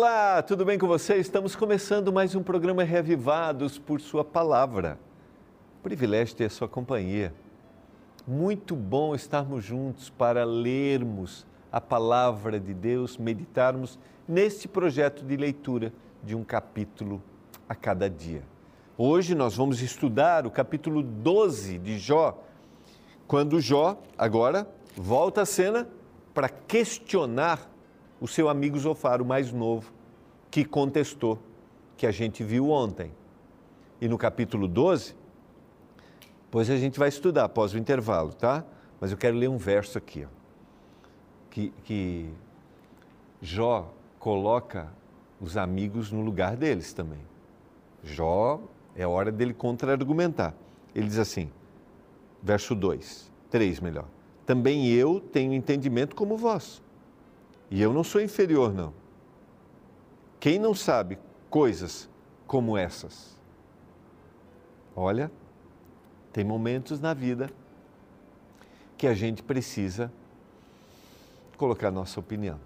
Olá, tudo bem com você? Estamos começando mais um programa Reavivados por Sua Palavra. Privilégio ter a sua companhia. Muito bom estarmos juntos para lermos a palavra de Deus, meditarmos neste projeto de leitura de um capítulo a cada dia. Hoje nós vamos estudar o capítulo 12 de Jó, quando Jó agora volta à cena para questionar o seu amigo Zofar, o mais novo, que contestou, que a gente viu ontem. E no capítulo 12, pois a gente vai estudar após o intervalo, tá? Mas eu quero ler um verso aqui, ó, que, que Jó coloca os amigos no lugar deles também. Jó, é hora dele contra-argumentar. Ele diz assim, verso 2, 3 melhor. Também eu tenho entendimento como vós e eu não sou inferior, não. Quem não sabe coisas como essas? Olha, tem momentos na vida que a gente precisa colocar nossa opinião.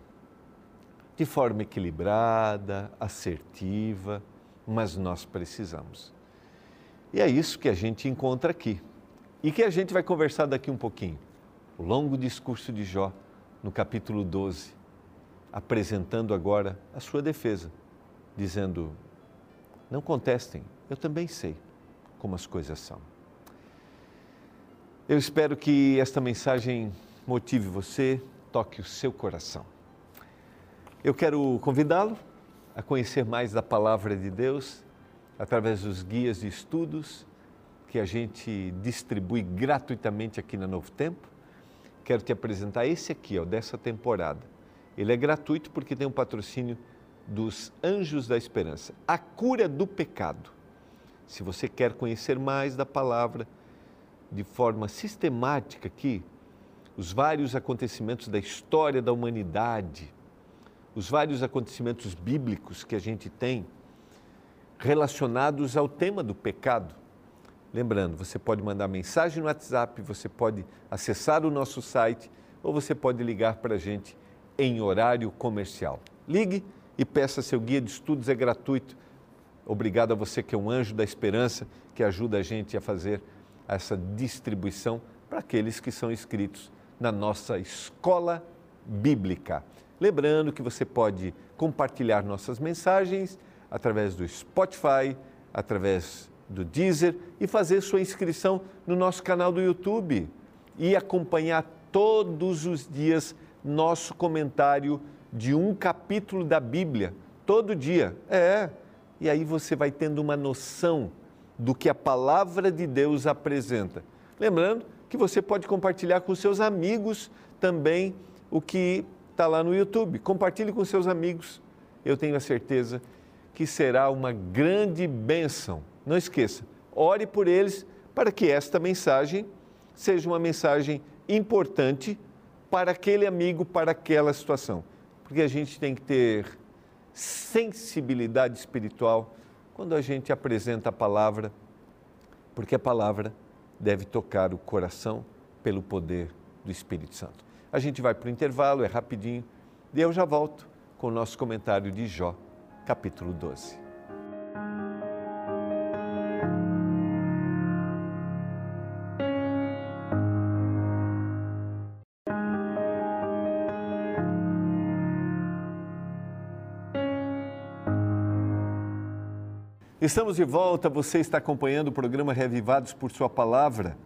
De forma equilibrada, assertiva, mas nós precisamos. E é isso que a gente encontra aqui. E que a gente vai conversar daqui um pouquinho. O longo discurso de Jó, no capítulo 12 apresentando agora a sua defesa, dizendo: não contestem, eu também sei como as coisas são. Eu espero que esta mensagem motive você, toque o seu coração. Eu quero convidá-lo a conhecer mais da palavra de Deus através dos guias de estudos que a gente distribui gratuitamente aqui na Novo Tempo. Quero te apresentar esse aqui, ó, dessa temporada ele é gratuito porque tem um patrocínio dos Anjos da Esperança. A cura do pecado. Se você quer conhecer mais da palavra de forma sistemática aqui, os vários acontecimentos da história da humanidade, os vários acontecimentos bíblicos que a gente tem relacionados ao tema do pecado. Lembrando, você pode mandar mensagem no WhatsApp, você pode acessar o nosso site ou você pode ligar para a gente em horário comercial. Ligue e peça seu guia de estudos, é gratuito. Obrigado a você que é um anjo da esperança, que ajuda a gente a fazer essa distribuição para aqueles que são inscritos na nossa escola bíblica. Lembrando que você pode compartilhar nossas mensagens através do Spotify, através do Deezer e fazer sua inscrição no nosso canal do YouTube e acompanhar todos os dias nosso comentário de um capítulo da Bíblia todo dia. É. E aí você vai tendo uma noção do que a palavra de Deus apresenta. Lembrando que você pode compartilhar com seus amigos também o que está lá no YouTube. Compartilhe com seus amigos. Eu tenho a certeza que será uma grande bênção. Não esqueça, ore por eles para que esta mensagem seja uma mensagem importante para aquele amigo, para aquela situação. Porque a gente tem que ter sensibilidade espiritual quando a gente apresenta a palavra, porque a palavra deve tocar o coração pelo poder do Espírito Santo. A gente vai para o intervalo, é rapidinho, e eu já volto com o nosso comentário de Jó, capítulo 12. Estamos de volta, você está acompanhando o programa Revivados por Sua Palavra.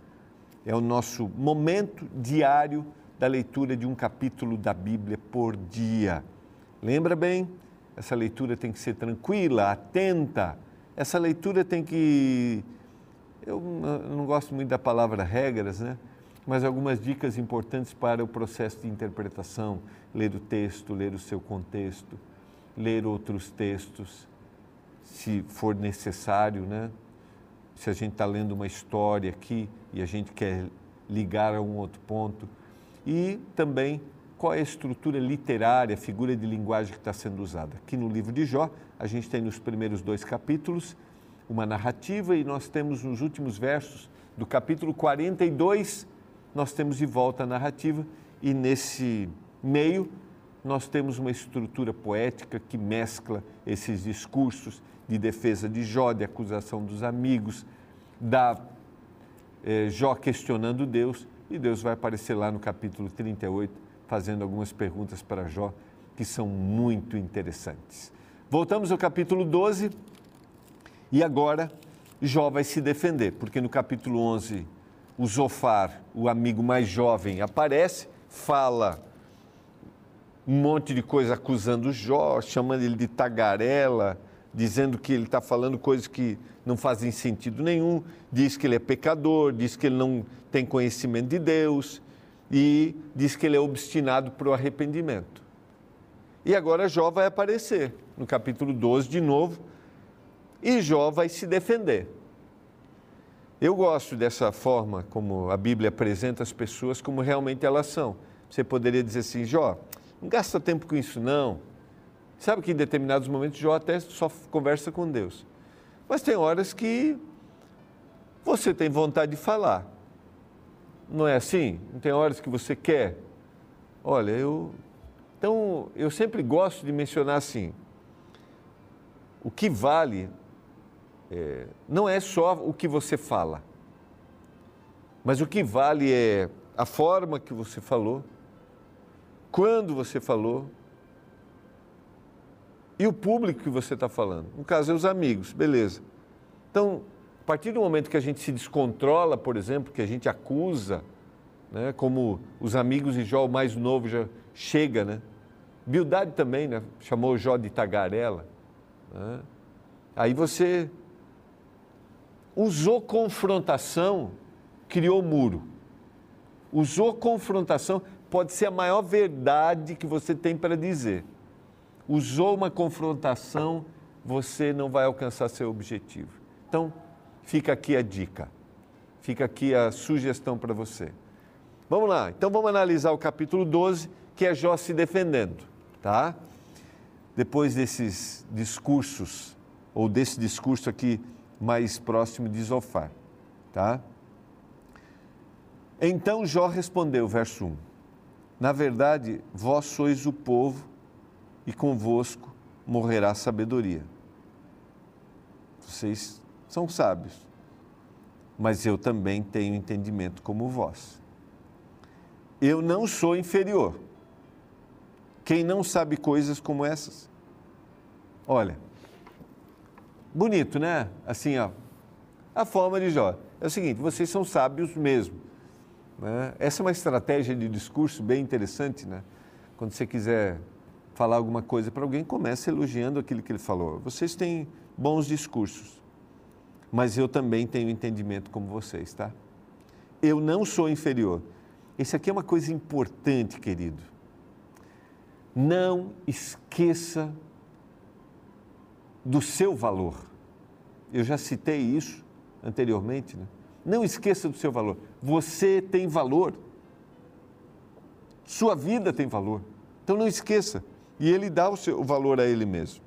É o nosso momento diário da leitura de um capítulo da Bíblia por dia. Lembra bem? Essa leitura tem que ser tranquila, atenta. Essa leitura tem que. Eu não gosto muito da palavra regras, né? Mas algumas dicas importantes para o processo de interpretação: ler o texto, ler o seu contexto, ler outros textos se for necessário, né? Se a gente está lendo uma história aqui e a gente quer ligar a um outro ponto. E também qual é a estrutura literária, a figura de linguagem que está sendo usada. Aqui no livro de Jó, a gente tem nos primeiros dois capítulos uma narrativa e nós temos nos últimos versos do capítulo 42, nós temos de volta a narrativa e nesse meio nós temos uma estrutura poética que mescla esses discursos de defesa de Jó, de acusação dos amigos, da eh, Jó questionando Deus, e Deus vai aparecer lá no capítulo 38, fazendo algumas perguntas para Jó que são muito interessantes. Voltamos ao capítulo 12 e agora Jó vai se defender, porque no capítulo 11 o Zofar, o amigo mais jovem, aparece, fala um monte de coisa acusando Jó, chamando ele de tagarela, dizendo que ele está falando coisas que não fazem sentido nenhum, diz que ele é pecador, diz que ele não tem conhecimento de Deus e diz que ele é obstinado para o arrependimento. E agora Jó vai aparecer no capítulo 12 de novo e Jó vai se defender. Eu gosto dessa forma como a Bíblia apresenta as pessoas como realmente elas são. Você poderia dizer assim, Jó, não gasta tempo com isso, não. Sabe que em determinados momentos Jó até só conversa com Deus. Mas tem horas que você tem vontade de falar. Não é assim? Não tem horas que você quer. Olha, eu. Então, eu sempre gosto de mencionar assim: o que vale é, não é só o que você fala, mas o que vale é a forma que você falou, quando você falou e o público que você está falando. No caso, é os amigos, beleza. Então, a partir do momento que a gente se descontrola, por exemplo, que a gente acusa, né, como os amigos de Jó, o mais novo, já chega, né? Bildade também, né? Chamou Jó de tagarela. Né? Aí você usou confrontação, criou muro. Usou confrontação, pode ser a maior verdade que você tem para dizer. Usou uma confrontação, você não vai alcançar seu objetivo. Então, fica aqui a dica, fica aqui a sugestão para você. Vamos lá, então vamos analisar o capítulo 12, que é Jó se defendendo, tá? Depois desses discursos, ou desse discurso aqui mais próximo de Zofar, tá? Então Jó respondeu, verso 1: Na verdade, vós sois o povo e convosco morrerá sabedoria. Vocês são sábios, mas eu também tenho entendimento como vós. Eu não sou inferior. Quem não sabe coisas como essas? Olha, bonito, né? Assim, ó, a forma de Jó. É o seguinte: vocês são sábios mesmo. Né? Essa é uma estratégia de discurso bem interessante, né? Quando você quiser falar alguma coisa para alguém, comece elogiando aquilo que ele falou. Vocês têm bons discursos, mas eu também tenho entendimento como vocês, tá? Eu não sou inferior. Isso aqui é uma coisa importante, querido. Não esqueça do seu valor. Eu já citei isso anteriormente, né? Não esqueça do seu valor. Você tem valor. Sua vida tem valor. Então não esqueça. E ele dá o, seu, o valor a ele mesmo.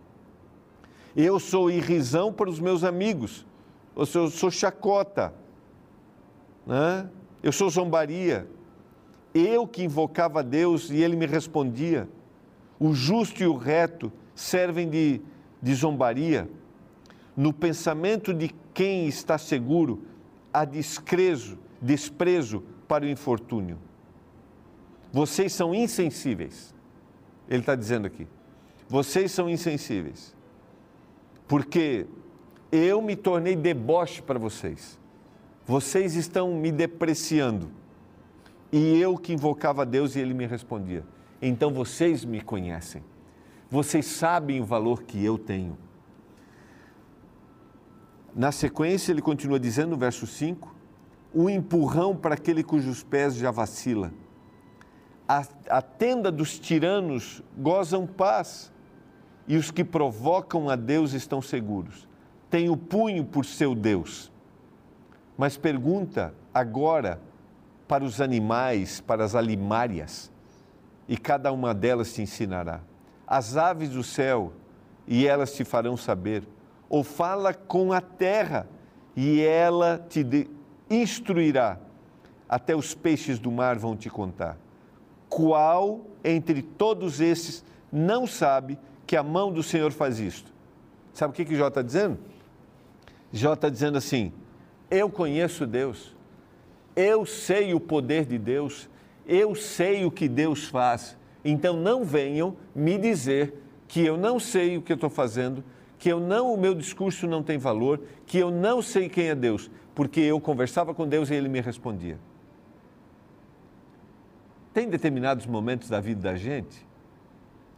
Eu sou irrisão para os meus amigos. Eu sou, eu sou chacota. Né? Eu sou zombaria. Eu que invocava Deus e ele me respondia. O justo e o reto servem de, de zombaria. No pensamento de quem está seguro, há desprezo, desprezo para o infortúnio. Vocês são insensíveis. Ele está dizendo aqui. Vocês são insensíveis. Porque eu me tornei deboche para vocês. Vocês estão me depreciando. E eu que invocava Deus e ele me respondia. Então vocês me conhecem. Vocês sabem o valor que eu tenho. Na sequência, ele continua dizendo no verso 5: o empurrão para aquele cujos pés já vacila. A, a tenda dos tiranos gozam paz, e os que provocam a Deus estão seguros. Tem o punho por seu Deus. Mas pergunta agora para os animais, para as alimárias, e cada uma delas te ensinará. As aves do céu, e elas te farão saber ou fala com a terra e ela te instruirá. Até os peixes do mar vão te contar. Qual entre todos esses não sabe que a mão do Senhor faz isto? Sabe o que, que Jó está dizendo? Jó está dizendo assim: eu conheço Deus, eu sei o poder de Deus, eu sei o que Deus faz. Então não venham me dizer que eu não sei o que eu estou fazendo, que eu não, o meu discurso não tem valor, que eu não sei quem é Deus, porque eu conversava com Deus e ele me respondia. Tem determinados momentos da vida da gente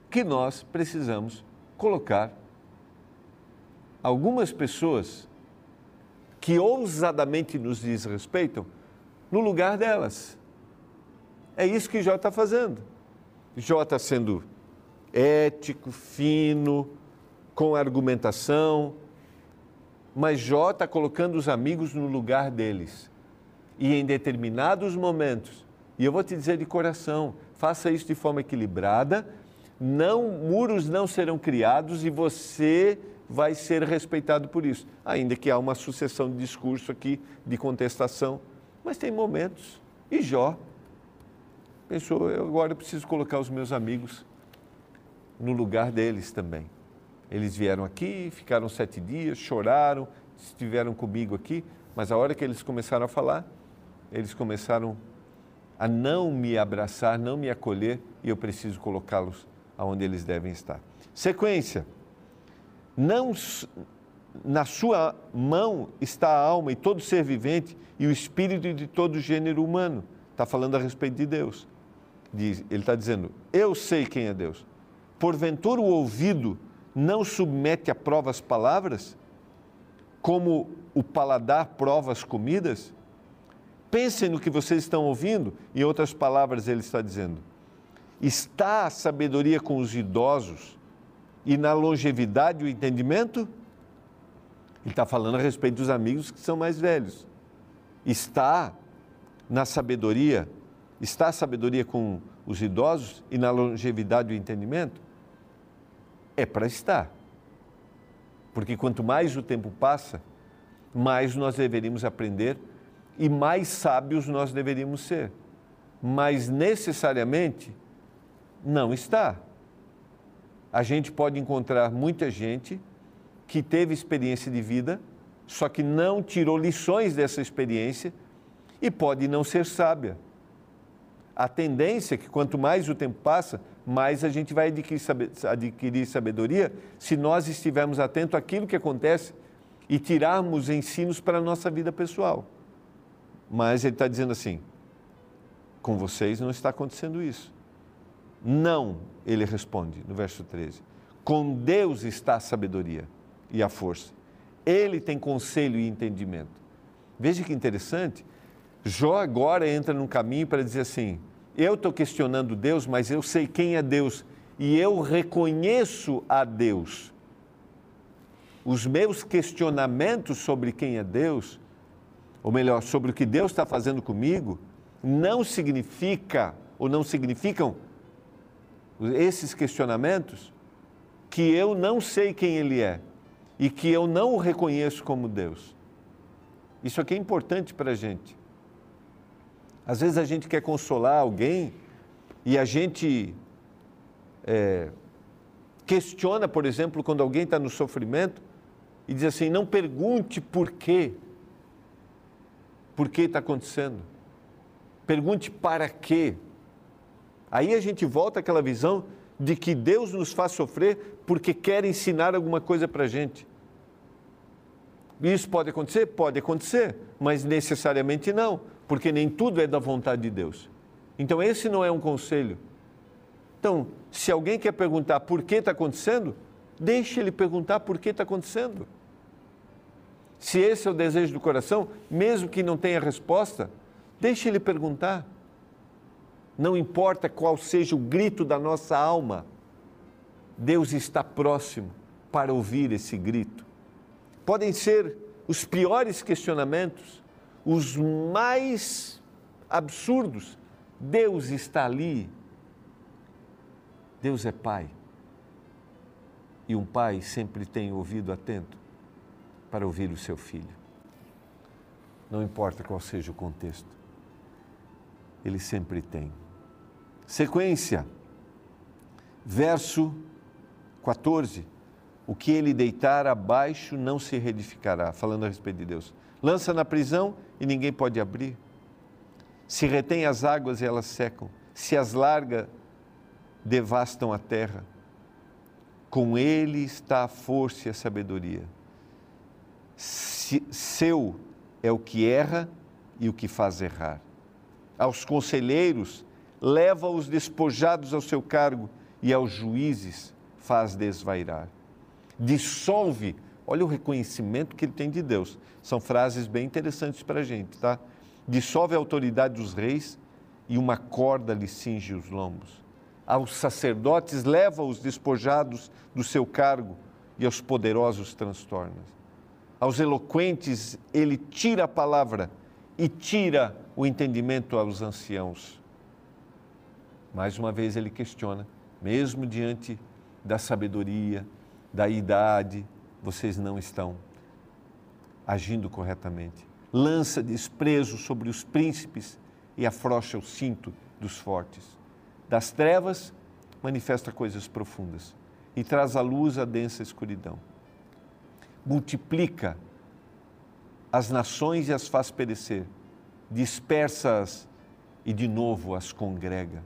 que nós precisamos colocar algumas pessoas que ousadamente nos desrespeitam no lugar delas. É isso que Jó está fazendo. Jó está sendo ético, fino, com argumentação, mas Jó está colocando os amigos no lugar deles. E em determinados momentos, e eu vou te dizer de coração, faça isso de forma equilibrada, não muros não serão criados e você vai ser respeitado por isso, ainda que há uma sucessão de discurso aqui de contestação, mas tem momentos. E Jó pensou, eu agora preciso colocar os meus amigos no lugar deles também. Eles vieram aqui, ficaram sete dias, choraram, estiveram comigo aqui, mas a hora que eles começaram a falar, eles começaram a não me abraçar, não me acolher, e eu preciso colocá-los aonde eles devem estar. Sequência. Não na sua mão está a alma e todo ser vivente e o espírito de todo gênero humano. Está falando a respeito de Deus. Ele está dizendo: Eu sei quem é Deus. Porventura o ouvido não submete a prova as palavras, como o paladar prova as comidas? Pensem no que vocês estão ouvindo, em outras palavras, ele está dizendo: Está a sabedoria com os idosos e na longevidade o entendimento? Ele está falando a respeito dos amigos que são mais velhos. Está na sabedoria, está a sabedoria com os idosos e na longevidade o entendimento? É para estar. Porque quanto mais o tempo passa, mais nós deveríamos aprender e mais sábios nós deveríamos ser. Mas necessariamente não está. A gente pode encontrar muita gente que teve experiência de vida, só que não tirou lições dessa experiência e pode não ser sábia. A tendência é que quanto mais o tempo passa, mais a gente vai adquirir sabedoria se nós estivermos atentos àquilo que acontece e tirarmos ensinos para a nossa vida pessoal. Mas ele está dizendo assim: com vocês não está acontecendo isso. Não, ele responde no verso 13. Com Deus está a sabedoria e a força. Ele tem conselho e entendimento. Veja que interessante. Jó agora entra num caminho para dizer assim: eu estou questionando Deus, mas eu sei quem é Deus e eu reconheço a Deus. Os meus questionamentos sobre quem é Deus, ou melhor, sobre o que Deus está fazendo comigo, não significa ou não significam esses questionamentos que eu não sei quem Ele é e que eu não o reconheço como Deus. Isso aqui é importante para a gente. Às vezes a gente quer consolar alguém e a gente é, questiona, por exemplo, quando alguém está no sofrimento e diz assim: não pergunte por quê. Por que está acontecendo? Pergunte para quê. Aí a gente volta àquela visão de que Deus nos faz sofrer porque quer ensinar alguma coisa para a gente. Isso pode acontecer? Pode acontecer, mas necessariamente não, porque nem tudo é da vontade de Deus. Então, esse não é um conselho. Então, se alguém quer perguntar por que está acontecendo, deixe ele perguntar por que está acontecendo. Se esse é o desejo do coração, mesmo que não tenha resposta, deixe ele perguntar. Não importa qual seja o grito da nossa alma, Deus está próximo para ouvir esse grito podem ser os piores questionamentos, os mais absurdos. Deus está ali. Deus é Pai. E um pai sempre tem ouvido atento para ouvir o seu filho. Não importa qual seja o contexto, ele sempre tem. Sequência. Verso 14: O que ele deitar abaixo não se reedificará, falando a respeito de Deus. Lança na prisão e ninguém pode abrir. Se retém as águas e elas secam. Se as larga, devastam a terra. Com ele está a força e a sabedoria. Se, seu é o que erra e o que faz errar. Aos conselheiros, leva os despojados ao seu cargo e aos juízes faz desvairar. Dissolve, olha o reconhecimento que ele tem de Deus. São frases bem interessantes para a gente, tá? Dissolve a autoridade dos reis e uma corda lhe cinge os lombos. Aos sacerdotes leva os despojados do seu cargo e aos poderosos transtorna. Aos eloquentes ele tira a palavra e tira o entendimento aos anciãos. Mais uma vez ele questiona mesmo diante da sabedoria, da idade, vocês não estão agindo corretamente. Lança desprezo sobre os príncipes e afrouxa o cinto dos fortes. Das trevas, manifesta coisas profundas e traz à luz a densa escuridão. Multiplica as nações e as faz perecer, dispersa-as e de novo as congrega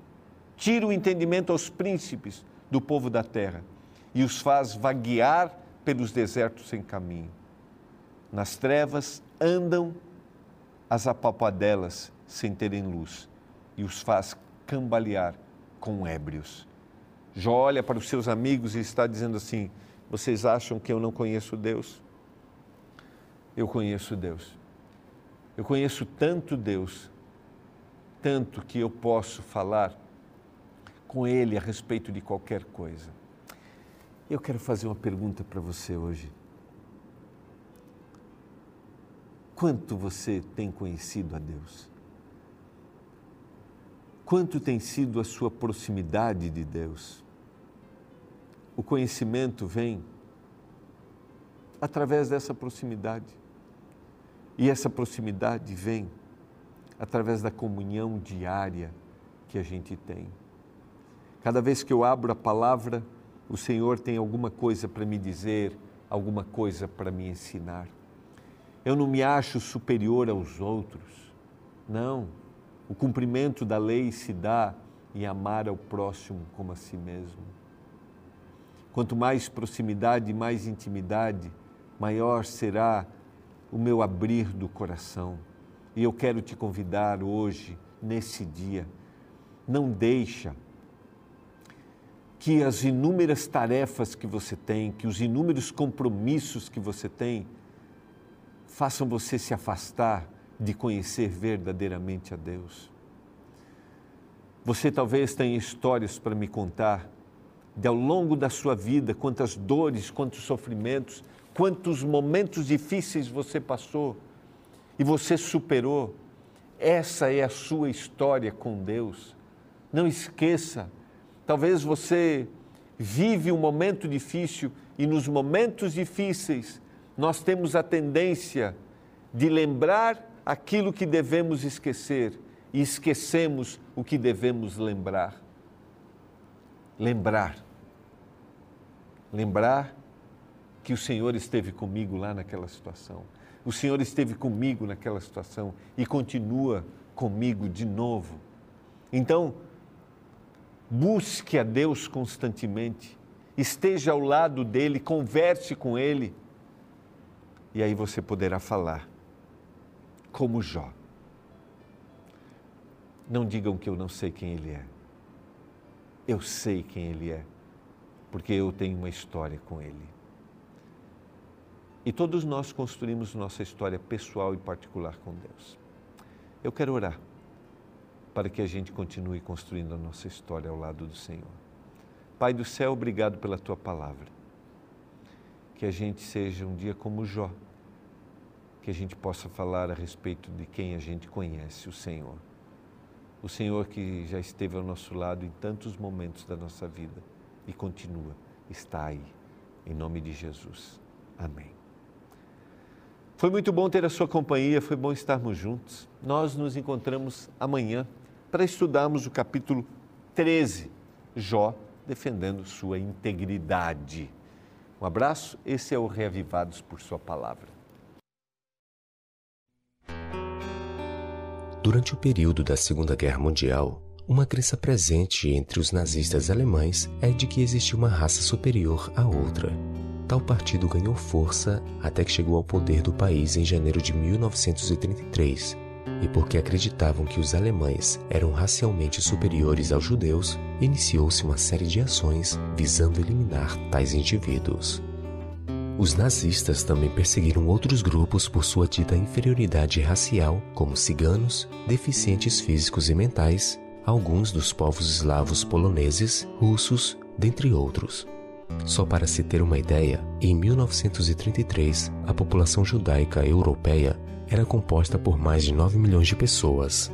tira o entendimento aos príncipes do povo da terra e os faz vaguear pelos desertos sem caminho. Nas trevas andam as apalpadelas sem terem luz e os faz cambalear com ébrios. Jó olha para os seus amigos e está dizendo assim: Vocês acham que eu não conheço Deus? Eu conheço Deus. Eu conheço tanto Deus, tanto que eu posso falar com Ele a respeito de qualquer coisa. Eu quero fazer uma pergunta para você hoje. Quanto você tem conhecido a Deus? Quanto tem sido a sua proximidade de Deus? O conhecimento vem através dessa proximidade. E essa proximidade vem através da comunhão diária que a gente tem. Cada vez que eu abro a palavra, o Senhor tem alguma coisa para me dizer, alguma coisa para me ensinar. Eu não me acho superior aos outros. Não. O cumprimento da lei se dá em amar ao próximo como a si mesmo. Quanto mais proximidade, mais intimidade, maior será o meu abrir do coração. E eu quero te convidar hoje, nesse dia, não deixa que as inúmeras tarefas que você tem, que os inúmeros compromissos que você tem, façam você se afastar de conhecer verdadeiramente a Deus. Você talvez tenha histórias para me contar de ao longo da sua vida, quantas dores, quantos sofrimentos, quantos momentos difíceis você passou e você superou. Essa é a sua história com Deus. Não esqueça Talvez você vive um momento difícil e nos momentos difíceis nós temos a tendência de lembrar aquilo que devemos esquecer e esquecemos o que devemos lembrar. Lembrar. Lembrar que o Senhor esteve comigo lá naquela situação. O Senhor esteve comigo naquela situação e continua comigo de novo. Então, busque a Deus constantemente, esteja ao lado dele, converse com ele, e aí você poderá falar, como Jó. Não digam que eu não sei quem ele é. Eu sei quem ele é, porque eu tenho uma história com ele. E todos nós construímos nossa história pessoal e particular com Deus. Eu quero orar para que a gente continue construindo a nossa história ao lado do Senhor. Pai do céu, obrigado pela tua palavra. Que a gente seja um dia como Jó, que a gente possa falar a respeito de quem a gente conhece, o Senhor. O Senhor que já esteve ao nosso lado em tantos momentos da nossa vida e continua, está aí. Em nome de Jesus. Amém. Foi muito bom ter a sua companhia, foi bom estarmos juntos. Nós nos encontramos amanhã para estudarmos o capítulo 13, Jó defendendo sua integridade. Um abraço, esse é o Reavivados por Sua Palavra. Durante o período da Segunda Guerra Mundial, uma crença presente entre os nazistas alemães é de que existia uma raça superior à outra. Tal partido ganhou força até que chegou ao poder do país em janeiro de 1933 e porque acreditavam que os alemães eram racialmente superiores aos judeus, iniciou-se uma série de ações visando eliminar tais indivíduos. Os nazistas também perseguiram outros grupos por sua dita inferioridade racial, como ciganos, deficientes físicos e mentais, alguns dos povos eslavos poloneses, russos, dentre outros. Só para se ter uma ideia, em 1933, a população judaica europeia era composta por mais de 9 milhões de pessoas.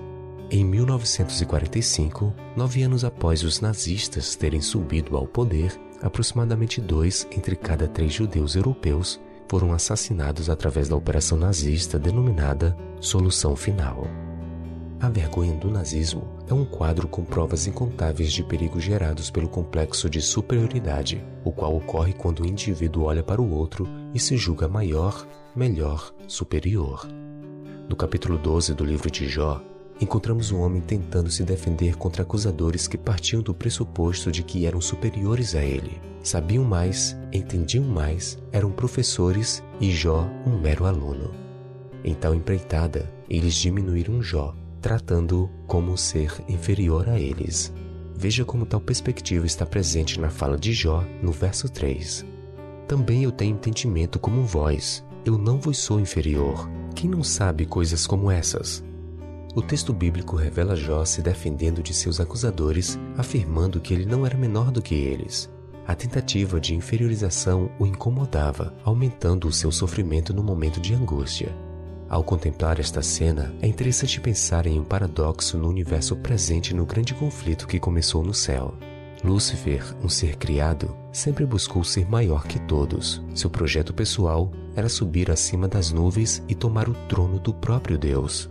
Em 1945, nove anos após os nazistas terem subido ao poder, aproximadamente dois entre cada três judeus europeus foram assassinados através da operação nazista denominada Solução Final. A vergonha do nazismo é um quadro com provas incontáveis de perigos gerados pelo complexo de superioridade, o qual ocorre quando o indivíduo olha para o outro e se julga maior, melhor, superior. No capítulo 12 do livro de Jó, encontramos um homem tentando se defender contra acusadores que partiam do pressuposto de que eram superiores a ele. Sabiam mais, entendiam mais, eram professores e Jó um mero aluno. Em tal empreitada, eles diminuíram Jó tratando-o como um ser inferior a eles. Veja como tal perspectiva está presente na fala de Jó no verso 3. Também eu tenho entendimento como vós, eu não vos sou inferior. Quem não sabe coisas como essas? O texto bíblico revela Jó se defendendo de seus acusadores, afirmando que ele não era menor do que eles. A tentativa de inferiorização o incomodava, aumentando o seu sofrimento no momento de angústia. Ao contemplar esta cena, é interessante pensar em um paradoxo no universo presente no grande conflito que começou no céu. Lúcifer, um ser criado, sempre buscou ser maior que todos. Seu projeto pessoal era subir acima das nuvens e tomar o trono do próprio Deus.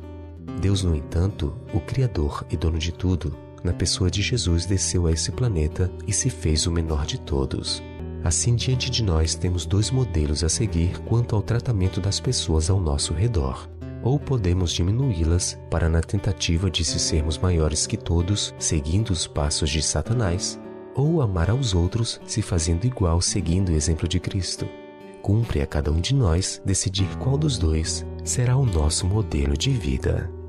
Deus, no entanto, o Criador e dono de tudo, na pessoa de Jesus desceu a esse planeta e se fez o menor de todos. Assim, diante de nós temos dois modelos a seguir quanto ao tratamento das pessoas ao nosso redor. Ou podemos diminuí-las para, na tentativa de se sermos maiores que todos, seguindo os passos de Satanás, ou amar aos outros se fazendo igual seguindo o exemplo de Cristo. Cumpre a cada um de nós decidir qual dos dois será o nosso modelo de vida.